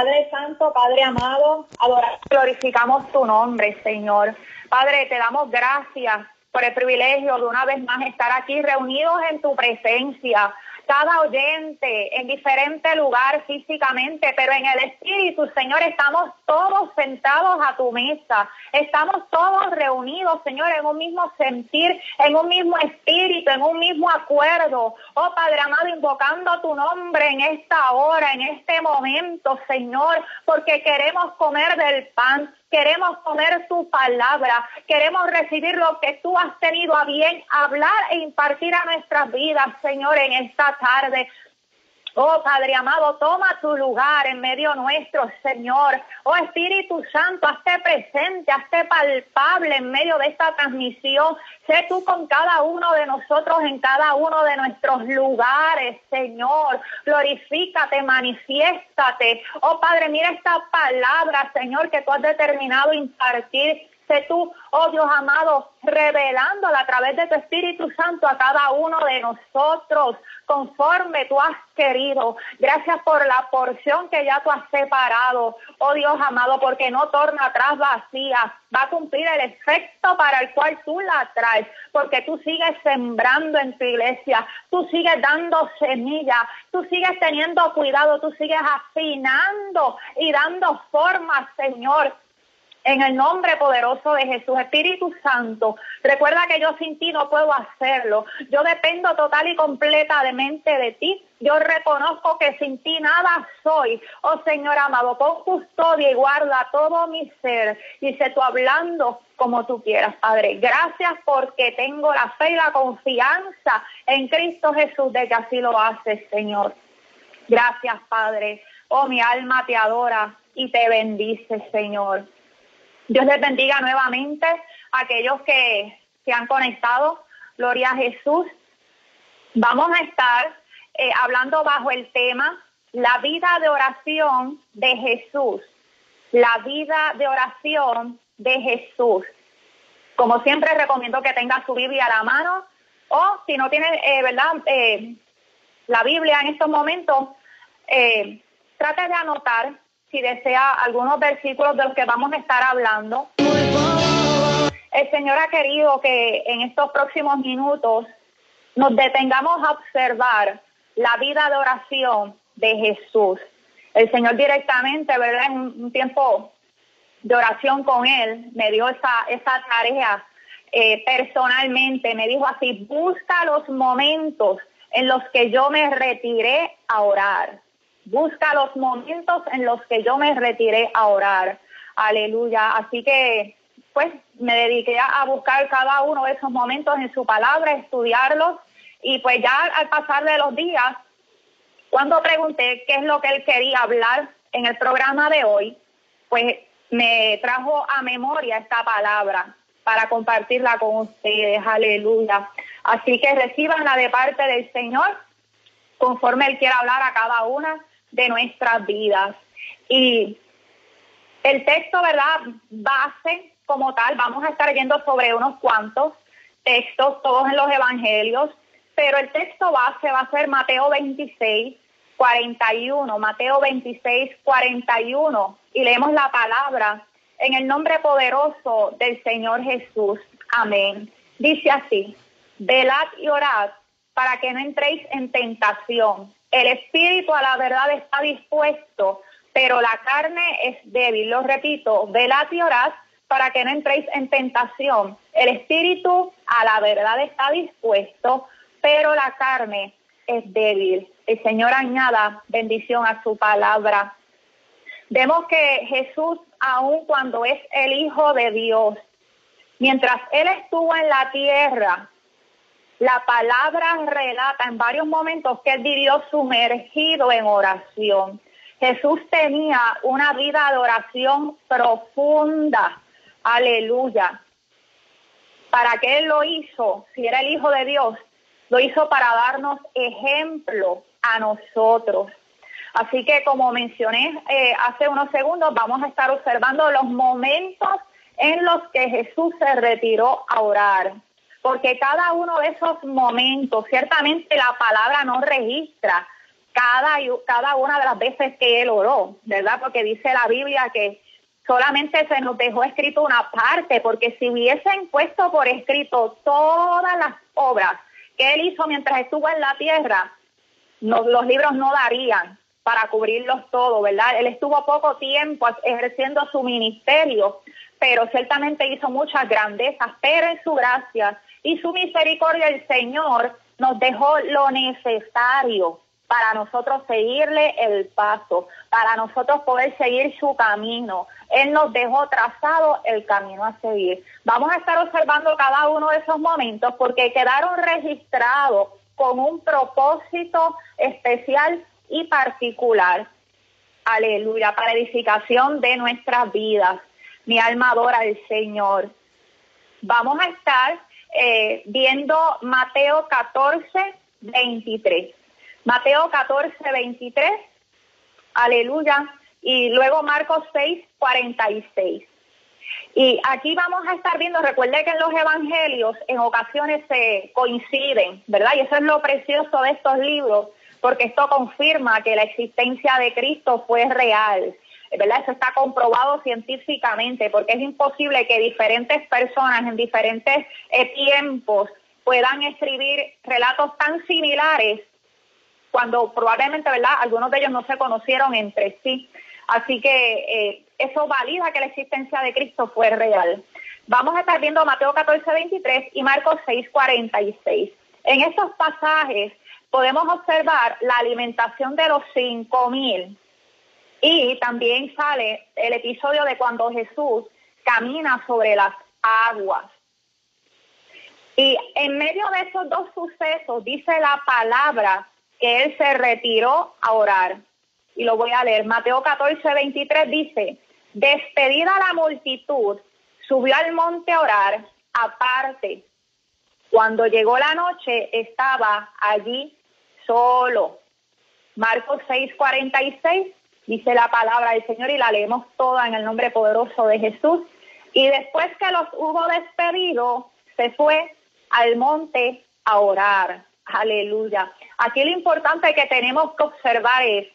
Padre Santo, Padre amado, adoramos, glorificamos tu nombre, Señor. Padre, te damos gracias por el privilegio de una vez más estar aquí reunidos en tu presencia cada oyente en diferente lugar físicamente, pero en el Espíritu, Señor, estamos todos sentados a tu mesa, estamos todos reunidos, Señor, en un mismo sentir, en un mismo espíritu, en un mismo acuerdo. Oh Padre amado, invocando tu nombre en esta hora, en este momento, Señor, porque queremos comer del pan Queremos comer tu palabra. Queremos recibir lo que tú has tenido a bien hablar e impartir a nuestras vidas, Señor, en esta tarde. Oh Padre amado, toma tu lugar en medio nuestro, Señor. Oh Espíritu Santo, hazte presente, hazte palpable en medio de esta transmisión. Sé tú con cada uno de nosotros en cada uno de nuestros lugares, Señor. Glorifícate, manifiéstate. Oh Padre, mira esta palabra, Señor, que tú has determinado impartir tú, oh Dios amado, revelándola a través de tu Espíritu Santo a cada uno de nosotros, conforme tú has querido. Gracias por la porción que ya tú has separado, oh Dios amado, porque no torna atrás vacía, va a cumplir el efecto para el cual tú la traes, porque tú sigues sembrando en tu iglesia, tú sigues dando semilla, tú sigues teniendo cuidado, tú sigues afinando y dando forma, Señor, en el nombre poderoso de Jesús, Espíritu Santo, recuerda que yo sin ti no puedo hacerlo. Yo dependo total y completamente de ti. Yo reconozco que sin ti nada soy. Oh Señor amado, con custodia y guarda todo mi ser. Dice tú hablando como tú quieras, Padre. Gracias porque tengo la fe y la confianza en Cristo Jesús de que así lo haces, Señor. Gracias, Padre. Oh, mi alma te adora y te bendice, Señor. Dios les bendiga nuevamente a aquellos que se han conectado. Gloria a Jesús. Vamos a estar eh, hablando bajo el tema la vida de oración de Jesús. La vida de oración de Jesús. Como siempre recomiendo que tenga su Biblia a la mano o si no tiene, eh, ¿verdad? Eh, la Biblia en estos momentos, trate de anotar si desea algunos versículos de los que vamos a estar hablando. El Señor ha querido que en estos próximos minutos nos detengamos a observar la vida de oración de Jesús. El Señor directamente, ¿verdad? En un tiempo de oración con Él, me dio esa, esa tarea eh, personalmente. Me dijo así, busca los momentos en los que yo me retiré a orar. Busca los momentos en los que yo me retiré a orar. Aleluya. Así que, pues, me dediqué a buscar cada uno de esos momentos en su palabra, estudiarlos. Y pues ya al pasar de los días, cuando pregunté qué es lo que él quería hablar en el programa de hoy, pues me trajo a memoria esta palabra para compartirla con ustedes. Aleluya. Así que recibanla de parte del Señor conforme Él quiera hablar a cada una de nuestras vidas. Y el texto, ¿verdad? Base como tal, vamos a estar yendo sobre unos cuantos textos, todos en los evangelios, pero el texto base va a ser Mateo 26, 41, Mateo 26, 41, y leemos la palabra en el nombre poderoso del Señor Jesús. Amén. Dice así, velad y orad para que no entréis en tentación. El espíritu a la verdad está dispuesto, pero la carne es débil. Lo repito, velad y orad para que no entréis en tentación. El espíritu a la verdad está dispuesto, pero la carne es débil. El Señor añada bendición a su palabra. Vemos que Jesús, aun cuando es el Hijo de Dios, mientras Él estuvo en la tierra, la palabra relata en varios momentos que él vivió sumergido en oración. Jesús tenía una vida de oración profunda. Aleluya. ¿Para qué él lo hizo? Si era el Hijo de Dios, lo hizo para darnos ejemplo a nosotros. Así que como mencioné eh, hace unos segundos, vamos a estar observando los momentos en los que Jesús se retiró a orar porque cada uno de esos momentos, ciertamente la palabra no registra cada, cada una de las veces que él oró, ¿verdad? Porque dice la Biblia que solamente se nos dejó escrito una parte, porque si hubiesen puesto por escrito todas las obras que él hizo mientras estuvo en la tierra, los libros no darían para cubrirlos todos, ¿verdad? Él estuvo poco tiempo ejerciendo su ministerio, pero ciertamente hizo muchas grandezas, pero en su gracia y su misericordia el Señor nos dejó lo necesario para nosotros seguirle el paso, para nosotros poder seguir su camino. Él nos dejó trazado el camino a seguir. Vamos a estar observando cada uno de esos momentos porque quedaron registrados con un propósito especial y particular. Aleluya, para edificación de nuestras vidas. Mi alma adora al Señor. Vamos a estar eh, viendo Mateo 14, 23. Mateo 14, 23, aleluya, y luego Marcos 6, 46. Y aquí vamos a estar viendo, recuerde que en los evangelios en ocasiones se coinciden, ¿verdad? Y eso es lo precioso de estos libros, porque esto confirma que la existencia de Cristo fue real, ¿verdad? Eso está comprobado científicamente, porque es imposible que diferentes personas en diferentes eh, tiempos puedan escribir relatos tan similares cuando probablemente, ¿verdad? Algunos de ellos no se conocieron entre sí. Así que eh, eso valida que la existencia de Cristo fue real. Vamos a estar viendo Mateo 14, 23 y Marcos 6, 46. En estos pasajes podemos observar la alimentación de los cinco mil y también sale el episodio de cuando Jesús camina sobre las aguas. Y en medio de esos dos sucesos dice la palabra que él se retiró a orar. Y lo voy a leer. Mateo 14, 23 dice, despedida la multitud, subió al monte a orar aparte. Cuando llegó la noche estaba allí solo. Marcos 6, 46 dice la palabra del Señor y la leemos toda en el nombre poderoso de Jesús. Y después que los hubo despedido, se fue al monte a orar. Aleluya. Aquí lo importante que tenemos que observar es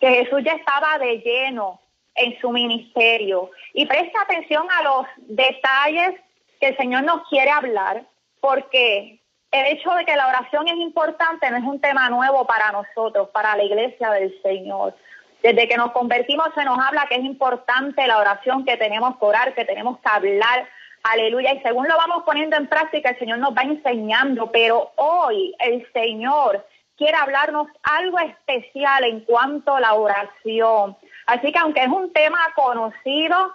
que Jesús ya estaba de lleno en su ministerio. Y presta atención a los detalles que el Señor nos quiere hablar, porque el hecho de que la oración es importante no es un tema nuevo para nosotros, para la iglesia del Señor. Desde que nos convertimos se nos habla que es importante la oración, que tenemos que orar, que tenemos que hablar Aleluya. Y según lo vamos poniendo en práctica, el Señor nos va enseñando. Pero hoy el Señor quiere hablarnos algo especial en cuanto a la oración. Así que aunque es un tema conocido,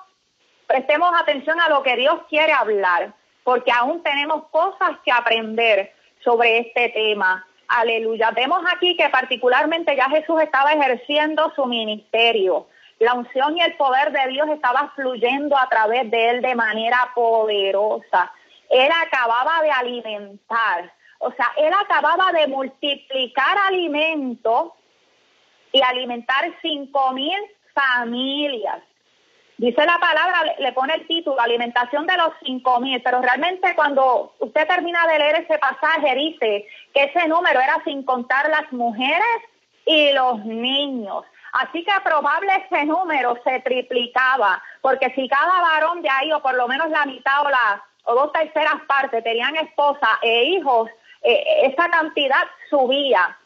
prestemos atención a lo que Dios quiere hablar, porque aún tenemos cosas que aprender sobre este tema. Aleluya. Vemos aquí que particularmente ya Jesús estaba ejerciendo su ministerio. La unción y el poder de Dios estaba fluyendo a través de él de manera poderosa. Él acababa de alimentar, o sea, él acababa de multiplicar alimentos y alimentar cinco mil familias. Dice la palabra, le pone el título, alimentación de los cinco mil, pero realmente cuando usted termina de leer ese pasaje dice que ese número era sin contar las mujeres y los niños. Así que probable ese número se triplicaba, porque si cada varón de ahí, o por lo menos la mitad o, la, o dos terceras partes, tenían esposa e hijos, eh, esa cantidad subía.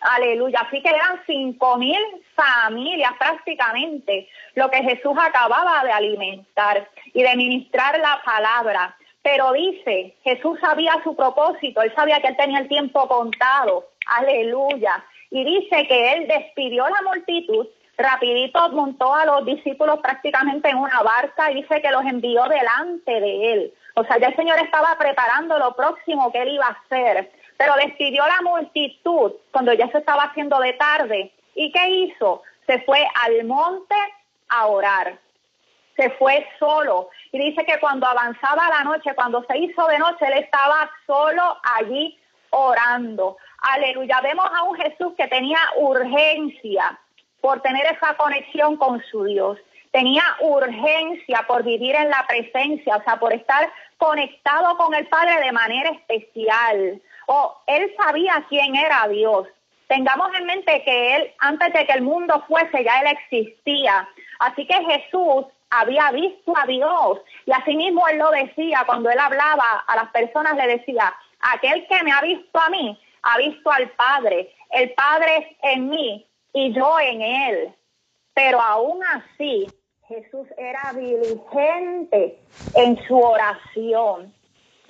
Aleluya. Así que eran cinco mil familias prácticamente lo que Jesús acababa de alimentar y de ministrar la palabra. Pero dice, Jesús sabía su propósito, él sabía que él tenía el tiempo contado. Aleluya y dice que él despidió la multitud, rapidito montó a los discípulos prácticamente en una barca y dice que los envió delante de él. O sea, ya el Señor estaba preparando lo próximo que él iba a hacer, pero despidió la multitud cuando ya se estaba haciendo de tarde. ¿Y qué hizo? Se fue al monte a orar. Se fue solo. Y dice que cuando avanzaba la noche, cuando se hizo de noche, él estaba solo allí orando. Aleluya. Vemos a un Jesús que tenía urgencia por tener esa conexión con su Dios. Tenía urgencia por vivir en la presencia, o sea, por estar conectado con el Padre de manera especial. O él sabía quién era Dios. Tengamos en mente que Él, antes de que el mundo fuese, ya Él existía. Así que Jesús había visto a Dios y asimismo Él lo decía cuando Él hablaba a las personas, le decía, aquel que me ha visto a mí, ha visto al Padre. El Padre es en mí y yo en Él. Pero aún así, Jesús era diligente en su oración.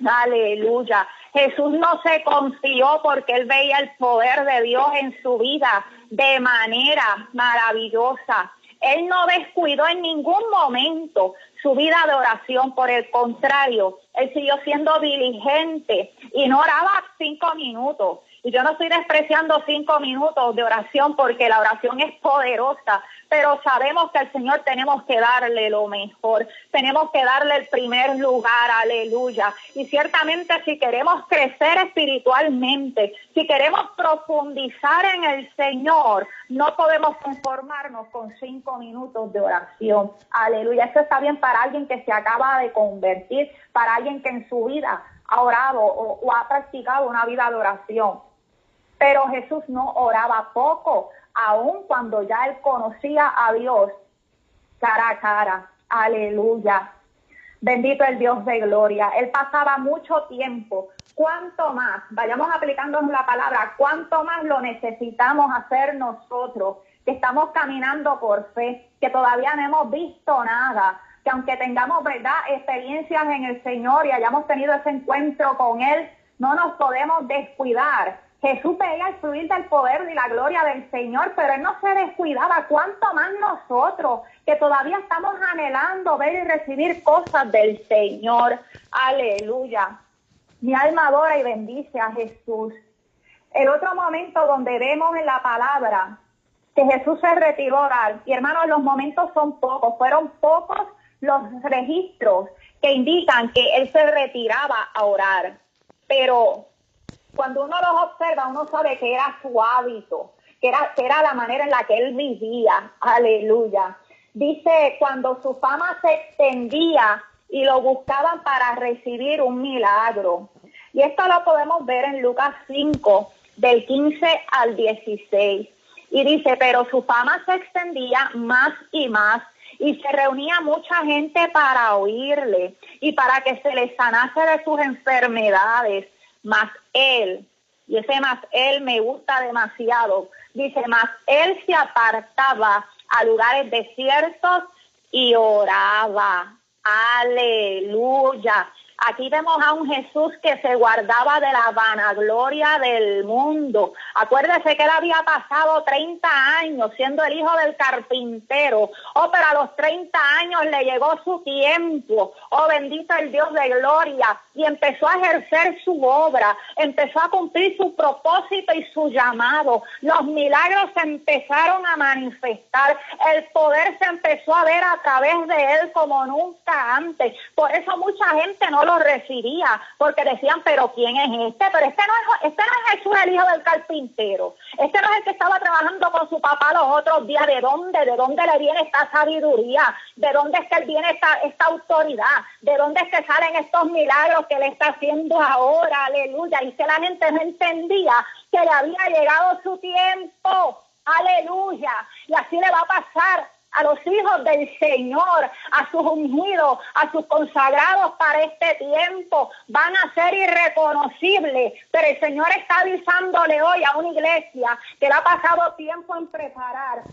Aleluya. Jesús no se confió porque él veía el poder de Dios en su vida de manera maravillosa. Él no descuidó en ningún momento su vida de oración, por el contrario, él siguió siendo diligente y no oraba cinco minutos. Y yo no estoy despreciando cinco minutos de oración porque la oración es poderosa, pero sabemos que al Señor tenemos que darle lo mejor, tenemos que darle el primer lugar, aleluya. Y ciertamente si queremos crecer espiritualmente, si queremos profundizar en el Señor, no podemos conformarnos con cinco minutos de oración, aleluya. Esto está bien para alguien que se acaba de convertir, para alguien que en su vida ha orado o ha practicado una vida de oración. Pero Jesús no oraba poco, aun cuando ya él conocía a Dios cara a cara. Aleluya. Bendito el Dios de gloria. Él pasaba mucho tiempo. ¿Cuánto más? Vayamos aplicando la palabra. ¿Cuánto más lo necesitamos hacer nosotros? Que estamos caminando por fe, que todavía no hemos visto nada, que aunque tengamos, ¿verdad?, experiencias en el Señor y hayamos tenido ese encuentro con Él, no nos podemos descuidar Jesús veía el fluir del poder y la gloria del Señor, pero Él no se descuidaba. ¿Cuánto más nosotros que todavía estamos anhelando ver y recibir cosas del Señor? Aleluya. Mi alma adora y bendice a Jesús. El otro momento donde vemos en la palabra que Jesús se retiró a orar, y hermanos, los momentos son pocos, fueron pocos los registros que indican que Él se retiraba a orar. Pero cuando uno los observa, uno sabe que era su hábito, que era, que era la manera en la que él vivía. Aleluya. Dice, cuando su fama se extendía y lo buscaban para recibir un milagro. Y esto lo podemos ver en Lucas 5, del 15 al 16. Y dice, pero su fama se extendía más y más y se reunía mucha gente para oírle y para que se le sanase de sus enfermedades más él, y ese más él me gusta demasiado, dice, más él se apartaba a lugares desiertos y oraba. Aleluya. Aquí vemos a un Jesús que se guardaba de la vanagloria del mundo. Acuérdese que él había pasado 30 años siendo el hijo del carpintero. Oh, pero a los 30 años le llegó su tiempo. Oh, bendito el Dios de gloria. Y empezó a ejercer su obra. Empezó a cumplir su propósito y su llamado. Los milagros se empezaron a manifestar. El poder se empezó a ver a través de él como nunca antes. Por eso mucha gente no lo recibía, porque decían, pero ¿quién es este? Pero este no es, este no es Jesús, el hijo del carpintero. Este no es el que estaba trabajando con su papá los otros días. ¿De dónde? ¿De dónde le viene esta sabiduría? ¿De dónde es que viene esta, esta autoridad? ¿De dónde es que salen estos milagros que le está haciendo ahora? Aleluya. Y que la gente no entendía que le había llegado su tiempo. Aleluya. Y así le va a pasar a los hijos del Señor, a sus ungidos, a sus consagrados para este tiempo. Van a ser irreconocibles, pero el Señor está avisándole hoy a una iglesia que le ha pasado tiempo en preparar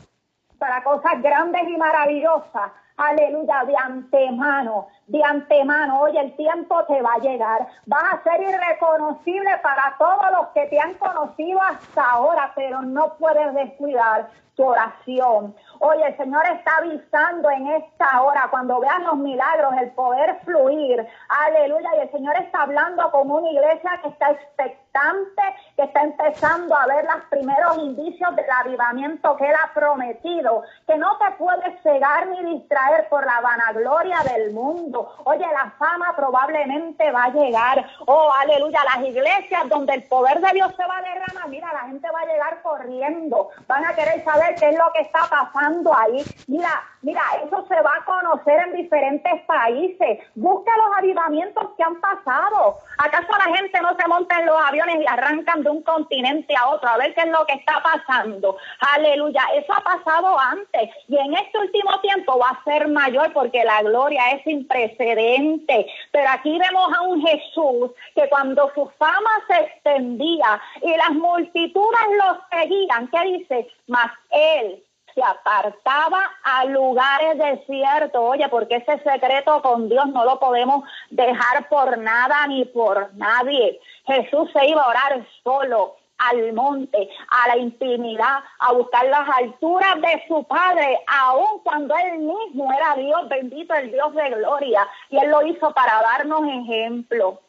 para cosas grandes y maravillosas. Aleluya, de antemano, de antemano. Hoy el tiempo te va a llegar. Vas a ser irreconocible para todos los que te han conocido hasta ahora, pero no puedes descuidar oración. Oye, el Señor está avisando en esta hora, cuando vean los milagros, el poder fluir. Aleluya. Y el Señor está hablando con una iglesia que está expectante, que está empezando a ver los primeros indicios del avivamiento que Él ha prometido. Que no te puedes cegar ni distraer por la vanagloria del mundo. Oye, la fama probablemente va a llegar. Oh, aleluya. Las iglesias donde el poder de Dios se va a derramar, mira, la gente va a llegar corriendo. Van a querer saber ver qué es lo que está pasando ahí. Mira, mira, eso se va a conocer en diferentes países. Busca los avivamientos que han pasado. ¿Acaso la gente no se monta en los aviones y arrancan de un continente a otro a ver qué es lo que está pasando? Aleluya, eso ha pasado antes y en este último tiempo va a ser mayor porque la gloria es sin precedente. Pero aquí vemos a un Jesús que cuando su fama se extendía y las multitudes lo seguían, ¿qué dice? Mas él se apartaba a lugares desiertos. Oye, porque ese secreto con Dios no lo podemos dejar por nada ni por nadie. Jesús se iba a orar solo al monte, a la intimidad, a buscar las alturas de su Padre, aun cuando Él mismo era Dios, bendito el Dios de gloria. Y Él lo hizo para darnos ejemplo.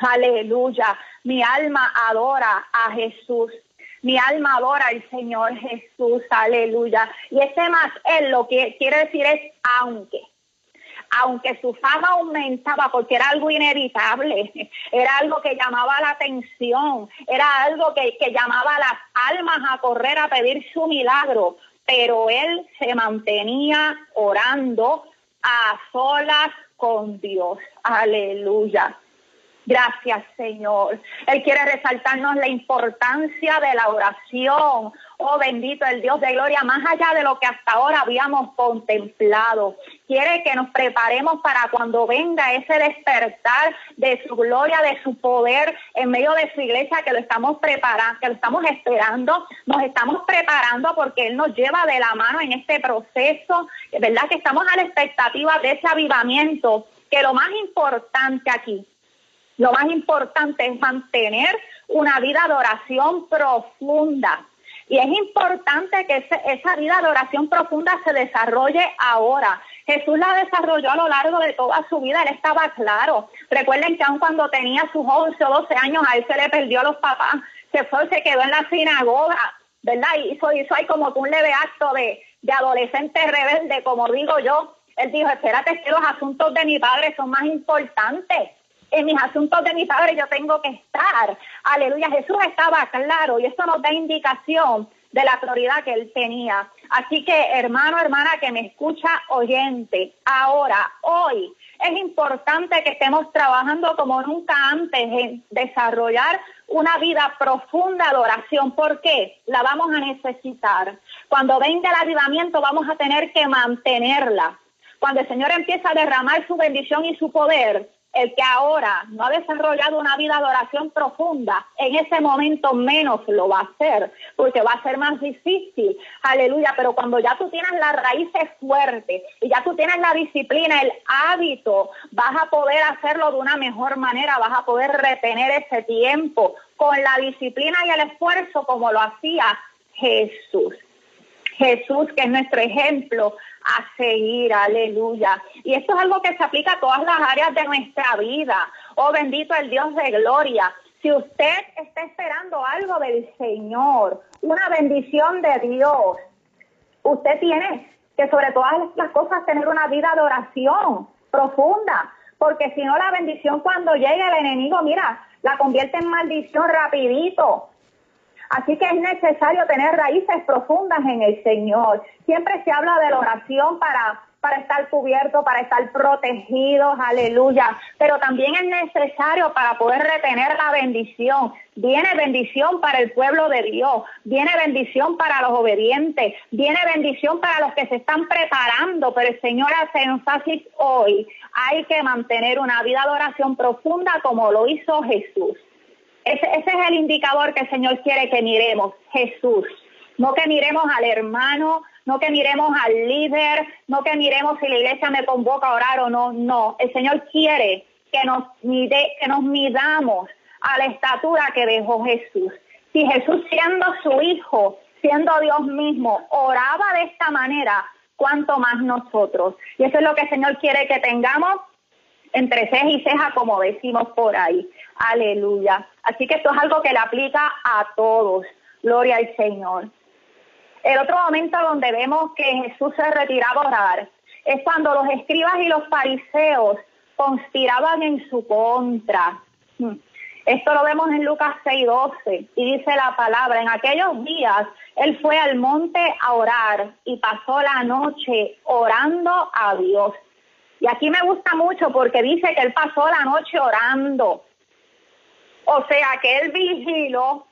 Aleluya. Mi alma adora a Jesús. Mi alma adora al Señor Jesús. Aleluya. Y ese más Él lo que quiere decir es aunque aunque su fama aumentaba porque era algo inevitable, era algo que llamaba la atención, era algo que, que llamaba a las almas a correr a pedir su milagro, pero él se mantenía orando a solas con Dios. Aleluya. Gracias, Señor. Él quiere resaltarnos la importancia de la oración. Oh, bendito el Dios de gloria, más allá de lo que hasta ahora habíamos contemplado. Quiere que nos preparemos para cuando venga ese despertar de su gloria, de su poder en medio de su iglesia, que lo estamos preparando, que lo estamos esperando. Nos estamos preparando porque Él nos lleva de la mano en este proceso. Es verdad que estamos a la expectativa de ese avivamiento, que lo más importante aquí lo más importante es mantener una vida de oración profunda. Y es importante que esa vida de oración profunda se desarrolle ahora. Jesús la desarrolló a lo largo de toda su vida, él estaba claro. Recuerden que aun cuando tenía sus 11 o 12 años, a él se le perdió a los papás, se fue, se quedó en la sinagoga, ¿verdad? Y hizo, hizo ahí como un leve acto de, de adolescente rebelde, como digo yo. Él dijo, espérate, que los asuntos de mi padre son más importantes en mis asuntos de mi padre yo tengo que estar. Aleluya, Jesús estaba claro y esto nos da indicación de la prioridad que él tenía. Así que hermano, hermana que me escucha oyente, ahora, hoy, es importante que estemos trabajando como nunca antes en desarrollar una vida profunda de oración. ¿Por qué? La vamos a necesitar. Cuando venga el avivamiento vamos a tener que mantenerla. Cuando el Señor empieza a derramar su bendición y su poder, el que ahora no ha desarrollado una vida de oración profunda, en ese momento menos lo va a hacer, porque va a ser más difícil. Aleluya, pero cuando ya tú tienes las raíces fuertes y ya tú tienes la disciplina, el hábito, vas a poder hacerlo de una mejor manera, vas a poder retener ese tiempo con la disciplina y el esfuerzo como lo hacía Jesús. Jesús, que es nuestro ejemplo a seguir, aleluya. Y esto es algo que se aplica a todas las áreas de nuestra vida. Oh, bendito el Dios de gloria. Si usted está esperando algo del Señor, una bendición de Dios, usted tiene que sobre todas las cosas tener una vida de oración profunda, porque si no la bendición cuando llegue el enemigo, mira, la convierte en maldición rapidito. Así que es necesario tener raíces profundas en el Señor. Siempre se habla de la oración para, para estar cubierto, para estar protegidos, aleluya. Pero también es necesario para poder retener la bendición. Viene bendición para el pueblo de Dios, viene bendición para los obedientes, viene bendición para los que se están preparando, pero el Señor hace énfasis hoy. Hay que mantener una vida de oración profunda como lo hizo Jesús. Ese, es el indicador que el Señor quiere que miremos, Jesús. No que miremos al hermano, no que miremos al líder, no que miremos si la iglesia me convoca a orar o no, no. El Señor quiere que nos, mide, que nos midamos a la estatura que dejó Jesús. Si Jesús siendo su hijo, siendo Dios mismo, oraba de esta manera, cuánto más nosotros. Y eso es lo que el Señor quiere que tengamos entre ceja y ceja, como decimos por ahí. Aleluya. Así que esto es algo que le aplica a todos. Gloria al Señor. El otro momento donde vemos que Jesús se retiraba a orar es cuando los escribas y los fariseos conspiraban en su contra. Hmm. Esto lo vemos en Lucas 6:12 y dice la palabra, en aquellos días él fue al monte a orar y pasó la noche orando a Dios. Y aquí me gusta mucho porque dice que él pasó la noche orando. O sea que él vigiló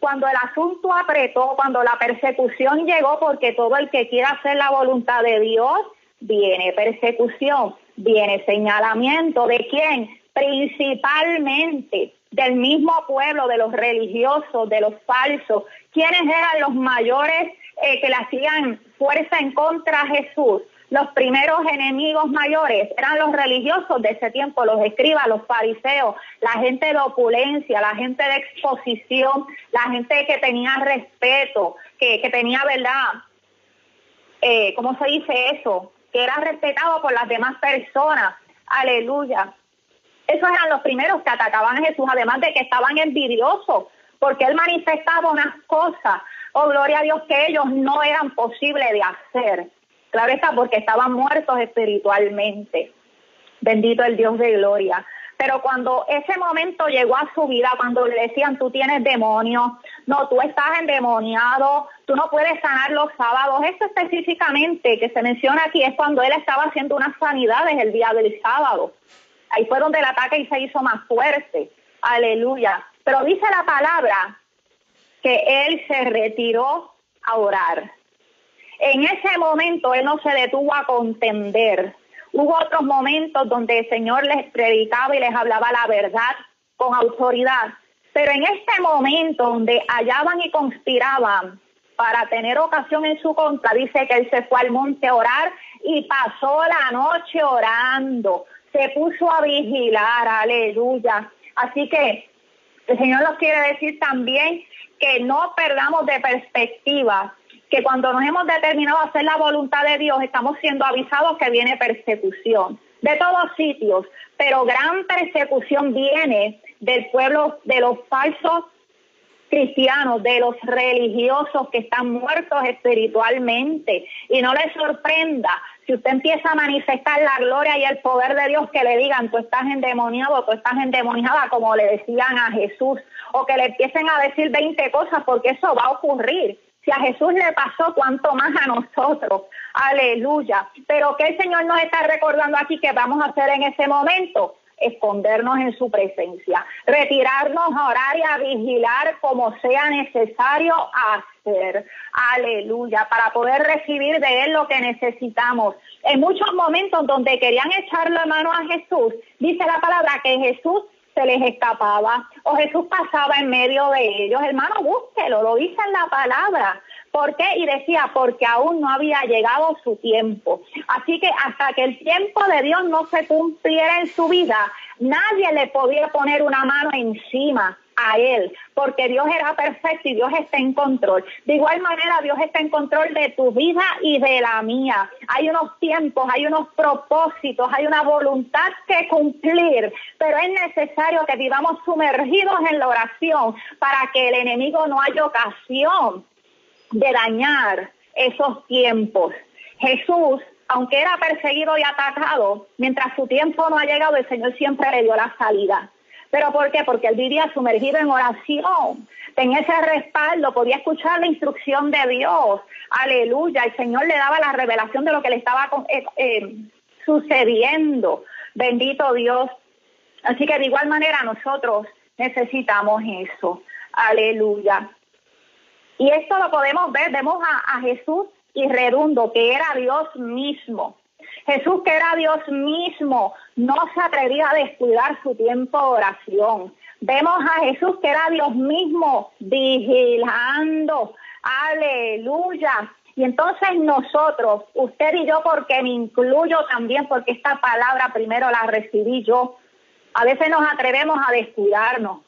cuando el asunto apretó, cuando la persecución llegó, porque todo el que quiera hacer la voluntad de Dios, viene persecución, viene señalamiento. ¿De quién? Principalmente del mismo pueblo, de los religiosos, de los falsos. ¿Quiénes eran los mayores eh, que le hacían fuerza en contra de Jesús? Los primeros enemigos mayores eran los religiosos de ese tiempo, los escribas, los fariseos, la gente de opulencia, la gente de exposición, la gente que tenía respeto, que, tenía verdad, eh, ¿cómo se dice eso? Que era respetado por las demás personas. Aleluya. Esos eran los primeros que atacaban a Jesús, además de que estaban envidiosos, porque él manifestaba unas cosas, oh gloria a Dios, que ellos no eran posibles de hacer. Claro está, porque estaban muertos espiritualmente. Bendito el Dios de gloria. Pero cuando ese momento llegó a su vida, cuando le decían, tú tienes demonios, no, tú estás endemoniado, tú no puedes sanar los sábados, eso específicamente que se menciona aquí es cuando él estaba haciendo unas sanidades el día del sábado. Ahí fue donde el ataque se hizo más fuerte. Aleluya. Pero dice la palabra que él se retiró a orar. En ese momento él no se detuvo a contender. Hubo otros momentos donde el Señor les predicaba y les hablaba la verdad con autoridad. Pero en este momento donde hallaban y conspiraban para tener ocasión en su contra, dice que él se fue al monte a orar y pasó la noche orando. Se puso a vigilar, aleluya. Así que el Señor nos quiere decir también que no perdamos de perspectiva que cuando nos hemos determinado a hacer la voluntad de Dios, estamos siendo avisados que viene persecución de todos sitios, pero gran persecución viene del pueblo de los falsos cristianos, de los religiosos que están muertos espiritualmente. Y no les sorprenda si usted empieza a manifestar la gloria y el poder de Dios que le digan, tú estás endemoniado, tú estás endemoniada, como le decían a Jesús, o que le empiecen a decir 20 cosas, porque eso va a ocurrir. Si a Jesús le pasó, cuánto más a nosotros. Aleluya. Pero ¿qué el Señor nos está recordando aquí que vamos a hacer en ese momento? escondernos en su presencia, retirarnos a orar y a vigilar como sea necesario hacer. Aleluya, para poder recibir de Él lo que necesitamos. En muchos momentos donde querían echarle mano a Jesús, dice la palabra que Jesús se les escapaba o Jesús pasaba en medio de ellos. Hermano, búsquelo, lo dice en la palabra. ¿Por qué? Y decía, porque aún no había llegado su tiempo. Así que hasta que el tiempo de Dios no se cumpliera en su vida, nadie le podía poner una mano encima a Él, porque Dios era perfecto y Dios está en control. De igual manera, Dios está en control de tu vida y de la mía. Hay unos tiempos, hay unos propósitos, hay una voluntad que cumplir, pero es necesario que vivamos sumergidos en la oración para que el enemigo no haya ocasión de dañar esos tiempos. Jesús aunque era perseguido y atacado, mientras su tiempo no ha llegado, el Señor siempre le dio la salida. ¿Pero por qué? Porque él vivía sumergido en oración. Tenía ese respaldo, podía escuchar la instrucción de Dios. Aleluya. El Señor le daba la revelación de lo que le estaba eh, eh, sucediendo. Bendito Dios. Así que de igual manera nosotros necesitamos eso. Aleluya. Y esto lo podemos ver, vemos a, a Jesús y redundo, que era Dios mismo. Jesús, que era Dios mismo, no se atrevía a descuidar su tiempo de oración. Vemos a Jesús, que era Dios mismo, vigilando. Aleluya. Y entonces nosotros, usted y yo, porque me incluyo también, porque esta palabra primero la recibí yo, a veces nos atrevemos a descuidarnos.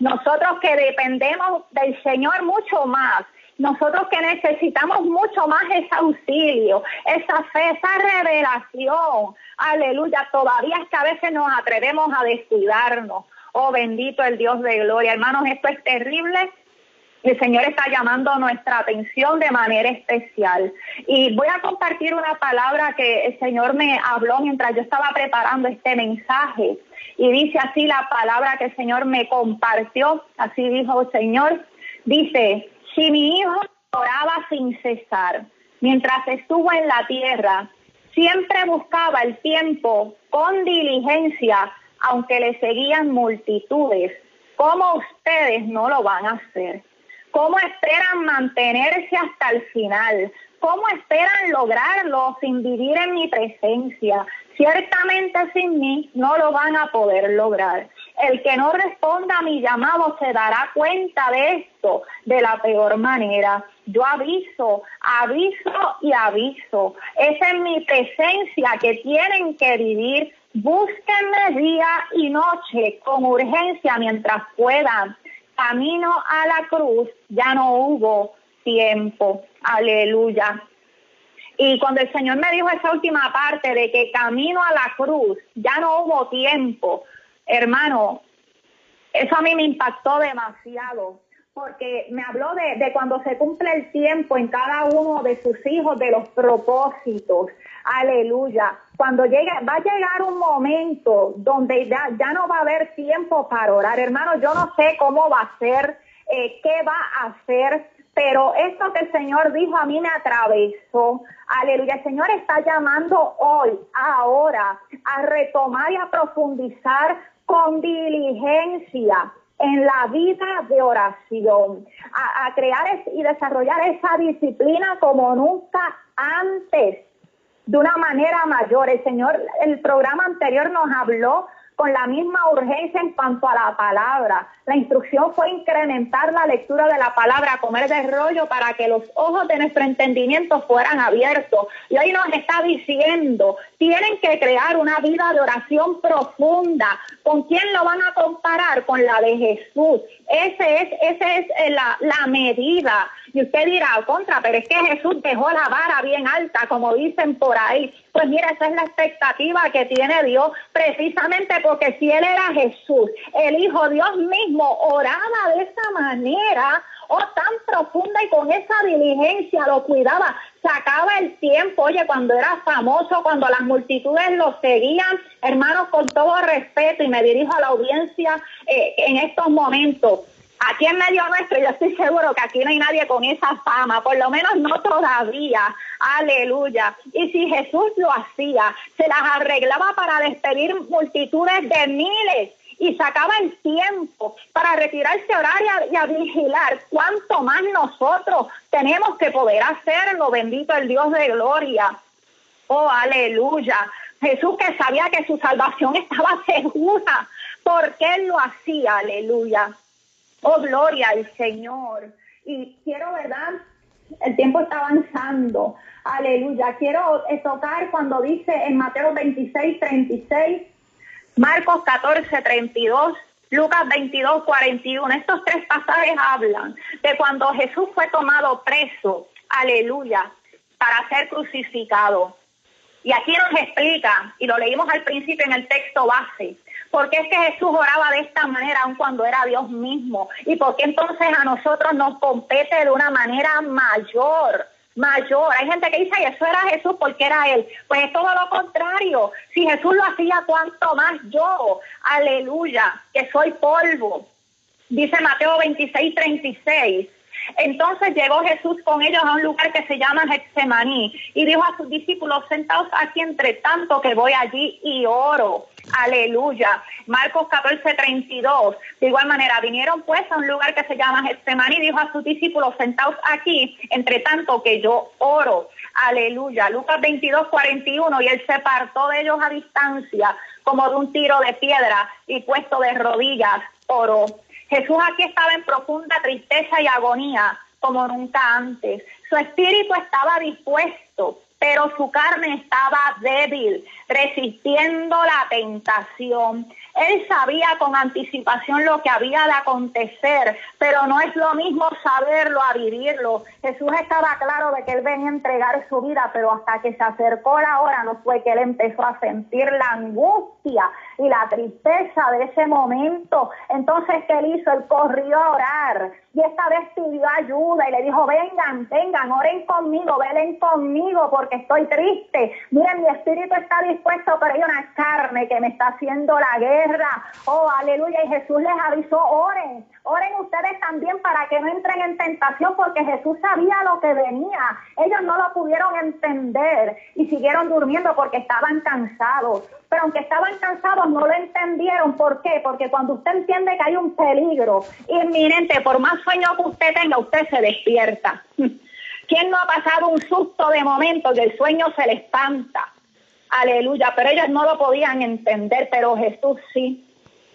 Nosotros que dependemos del Señor mucho más, nosotros que necesitamos mucho más ese auxilio, esa fe, esa revelación. Aleluya, todavía es que a veces nos atrevemos a descuidarnos. Oh, bendito el Dios de gloria. Hermanos, esto es terrible el Señor está llamando nuestra atención de manera especial. Y voy a compartir una palabra que el Señor me habló mientras yo estaba preparando este mensaje. Y dice así la palabra que el Señor me compartió. Así dijo el Señor. Dice, si mi hijo oraba sin cesar mientras estuvo en la tierra, siempre buscaba el tiempo con diligencia, aunque le seguían multitudes. ¿Cómo ustedes no lo van a hacer? ¿Cómo esperan mantenerse hasta el final? ¿Cómo esperan lograrlo sin vivir en mi presencia? Ciertamente sin mí no lo van a poder lograr. El que no responda a mi llamado se dará cuenta de esto de la peor manera. Yo aviso, aviso y aviso. Es en mi presencia que tienen que vivir. Búsquenme día y noche con urgencia mientras puedan camino a la cruz ya no hubo tiempo. Aleluya. Y cuando el Señor me dijo esa última parte de que camino a la cruz ya no hubo tiempo, hermano, eso a mí me impactó demasiado porque me habló de, cuando se cumple el tiempo en cada uno de sus hijos, de los propósitos. Aleluya. Cuando llegue, va a llegar un momento donde ya, ya no va a haber tiempo para orar. Hermano, yo no sé cómo va a ser, eh, qué va a hacer, pero esto que el Señor dijo a mí me atravesó. Aleluya. El Señor está llamando hoy, ahora, a retomar y a profundizar con diligencia en la vida de oración, a, crear y desarrollar esa disciplina como nunca antes, de una manera mayor. El Señor, el programa anterior nos habló con la misma urgencia en cuanto a la palabra. La instrucción fue incrementar la lectura de la palabra, comer de rollo para que los ojos de nuestro entendimiento fueran abiertos. Y hoy nos está diciendo, tienen que crear una vida de oración profunda. ¿Con quién lo van a comparar? Con la de Jesús. Ese es, ese es eh, la, la medida. Y usted dirá, contra, pero es que Jesús dejó la vara bien alta, como dicen por ahí. Pues mira, esa es la expectativa que tiene Dios, precisamente porque si Él era Jesús, el Hijo Dios mismo oraba de esa manera, oh, tan profunda y con esa diligencia lo cuidaba, sacaba el tiempo, oye, cuando era famoso, cuando las multitudes lo seguían, hermanos, con todo respeto, y me dirijo a la audiencia eh, en estos momentos, Aquí en medio nuestro yo estoy seguro que aquí no hay nadie con esa fama, por lo menos no todavía, aleluya. Y si Jesús lo hacía, se las arreglaba para despedir multitudes de miles y sacaba el tiempo para retirarse a orar y a, vigilar, cuánto más nosotros tenemos que poder hacerlo, bendito el Dios de gloria. Oh, aleluya. Jesús que sabía que su salvación estaba segura, porque él lo hacía, aleluya. Oh, gloria al Señor. Y quiero, ¿verdad? El tiempo está avanzando. Aleluya. Quiero tocar cuando dice en Mateo 26, 36, Marcos 14, 32, Lucas 22, 41. Estos tres pasajes hablan de cuando Jesús fue tomado preso. Aleluya. Para ser crucificado. Y aquí nos explica, y lo leímos al principio en el texto base, ¿Por qué es que Jesús oraba de esta manera aun cuando era Dios mismo? ¿Y por qué entonces a nosotros nos compete de una manera mayor? mayor. Hay gente que dice, y eso era Jesús porque era Él. Pues es todo lo contrario. Si Jesús lo hacía, ¿cuánto más yo? Aleluya, que soy polvo. Dice Mateo 26, 36. Entonces llegó Jesús con ellos a un lugar que se llama Getsemaní y dijo a sus discípulos, sentaos aquí entre tanto que voy allí y oro. Aleluya. Marcos 14, 32. De igual manera, vinieron pues a un lugar que se llama Getsemaní y dijo a sus discípulos, sentaos aquí entre tanto que yo oro. Aleluya. Lucas 22, 41. Y él se apartó de ellos a distancia como de un tiro de piedra y puesto de rodillas oró. Jesús aquí estaba en profunda tristeza y agonía como nunca antes. Su espíritu estaba dispuesto, pero su carne estaba débil, resistiendo la tentación. Él sabía con anticipación lo que había de acontecer, pero no es lo mismo saberlo a vivirlo. Jesús estaba claro de que él venía a entregar su vida, pero hasta que se acercó la hora no fue que él empezó a sentir la angustia y la tristeza de ese momento. Entonces, ¿qué él hizo? Él corrió a orar y esta vez pidió ayuda y le dijo, vengan, vengan, oren conmigo, velen conmigo porque estoy triste. Miren, mi espíritu está dispuesto, pero hay una carne que me está haciendo la guerra. Oh, aleluya. Y Jesús les avisó, oren, oren ustedes también para que no entren en tentación porque Jesús sabía lo que venía. Ellos no lo pudieron entender y siguieron durmiendo porque estaban cansados. Pero aunque estaban cansados, no lo entendieron. ¿Por qué? Porque cuando usted entiende que hay un peligro inminente, por más sueño que usted tenga, usted se despierta. ¿Quién no ha pasado un susto de momento que el sueño se le espanta? Aleluya, pero ellos no lo podían entender, pero Jesús sí.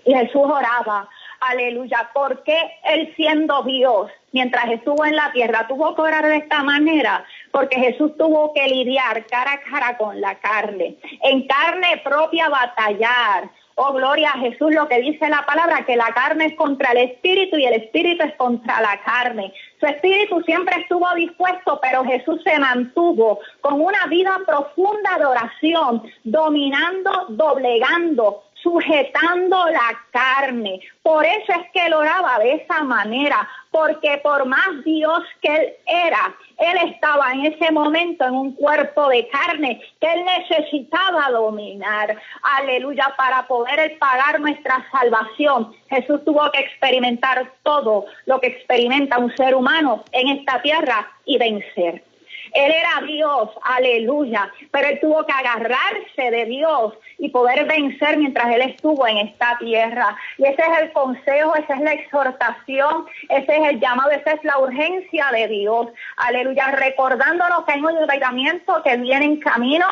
Y Jesús oraba, aleluya, porque Él siendo Dios, mientras estuvo en la tierra, tuvo que orar de esta manera, porque Jesús tuvo que lidiar cara a cara con la carne, en carne propia batallar, Oh, gloria a Jesús, lo que dice la palabra, que la carne es contra el espíritu y el espíritu es contra la carne. Su espíritu siempre estuvo dispuesto, pero Jesús se mantuvo con una vida profunda de oración, dominando, doblegando, sujetando la carne. Por eso es que él oraba de esa manera, porque por más Dios que él era, él estaba en ese momento en un cuerpo de carne que él necesitaba dominar. Aleluya, para poder pagar nuestra salvación. Jesús tuvo que experimentar todo lo que experimenta un ser humano en esta tierra y vencer. Él era Dios, aleluya, pero él tuvo que agarrarse de Dios y poder vencer mientras él estuvo en esta tierra. Y ese es el consejo, esa es la exhortación, ese es el llamado, esa es la urgencia de Dios, aleluya, recordándonos que hay un ayudamiento que viene en camino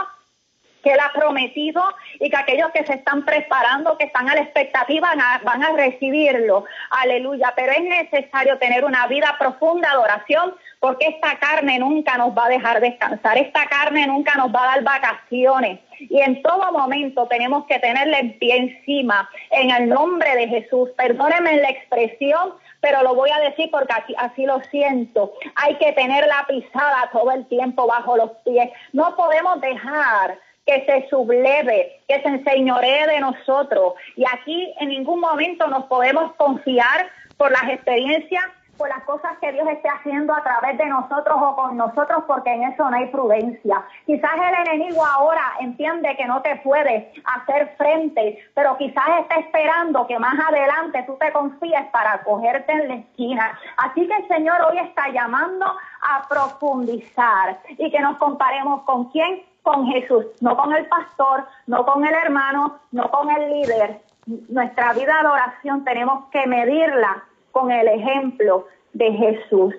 que Él ha prometido y que aquellos que se están preparando, que están a la expectativa, van a, recibirlo. Aleluya. Pero es necesario tener una vida profunda de oración porque esta carne nunca nos va a dejar descansar, esta carne nunca nos va a dar vacaciones. Y en todo momento tenemos que tenerle en pie encima, en el nombre de Jesús. Perdónenme la expresión, pero lo voy a decir porque así, así, lo siento. Hay que tener la pisada todo el tiempo bajo los pies. No podemos dejar que se subleve, que se enseñoree de nosotros. Y aquí en ningún momento nos podemos confiar por las experiencias, por las cosas que Dios esté haciendo a través de nosotros o con nosotros, porque en eso no hay prudencia. Quizás el enemigo ahora entiende que no te puede hacer frente, pero quizás está esperando que más adelante tú te confíes para cogerte en la esquina. Así que el Señor hoy está llamando a profundizar y que nos comparemos con quién, con Jesús, no con el pastor, no con el hermano, no con el líder. Nuestra vida de oración tenemos que medirla con el ejemplo de Jesús.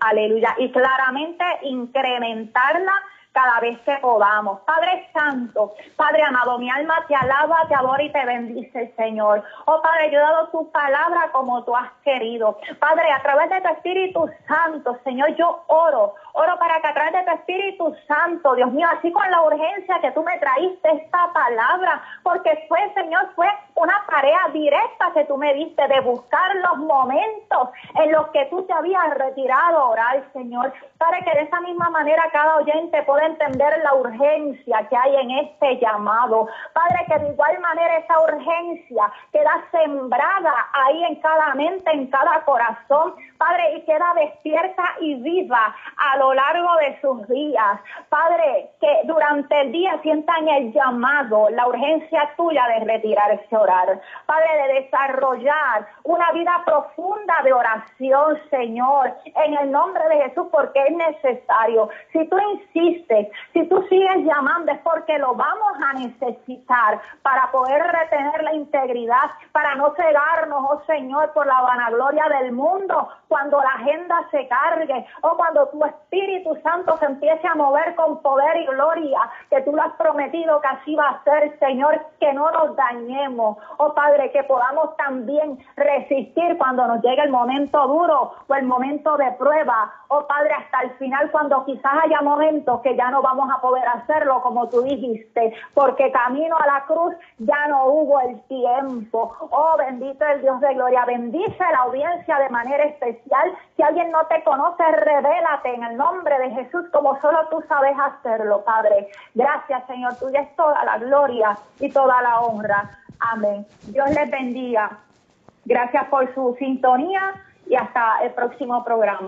Aleluya. Y claramente incrementarla cada vez que podamos. Padre Santo, Padre amado, mi alma te alaba, te adora y te bendice, Señor. Oh Padre, yo he dado tu palabra como tú has querido. Padre, a través de tu Espíritu Santo, Señor, yo oro. Oro para que a través de tu Espíritu Santo, Dios mío, así con la urgencia que tú me traíste esta palabra, porque fue, Señor, fue una tarea directa que tú me diste de buscar los momentos en los que tú te habías retirado a orar, Señor. Para que de esa misma manera cada oyente pueda entender la urgencia que hay en este llamado. Padre, que de igual manera esa urgencia queda sembrada ahí en cada mente, en cada corazón, Padre, y queda despierta y viva a lo largo de sus días. Padre, que durante el día sientan el llamado, la urgencia tuya de retirarse a orar. Padre, de desarrollar una vida profunda de oración, Señor, en el nombre de Jesús, porque es necesario. Si tú insistes, si tú sigues llamando, es porque lo vamos a necesitar para poder retener la integridad, para no cegarnos, oh Señor, por la vanagloria del mundo, cuando la agenda se cargue o cuando tu Espíritu Santo se empiece a mover con poder y gloria, que tú lo has prometido que así va a ser, Señor, que no nos dañemos, oh Padre, que podamos también resistir cuando nos llegue el momento duro o el momento de prueba, oh Padre, hasta el final, cuando quizás haya momentos que ya no vamos a poder hacerlo como tú dijiste, porque camino a la cruz ya no hubo el tiempo. Oh, bendito el Dios de gloria, bendice la audiencia de manera especial si alguien no te conoce, revélate en el nombre de Jesús como solo tú sabes hacerlo, Padre. Gracias, Señor. Tuya es toda la gloria y toda la honra. Amén. Dios les bendiga. Gracias por su sintonía y hasta el próximo programa.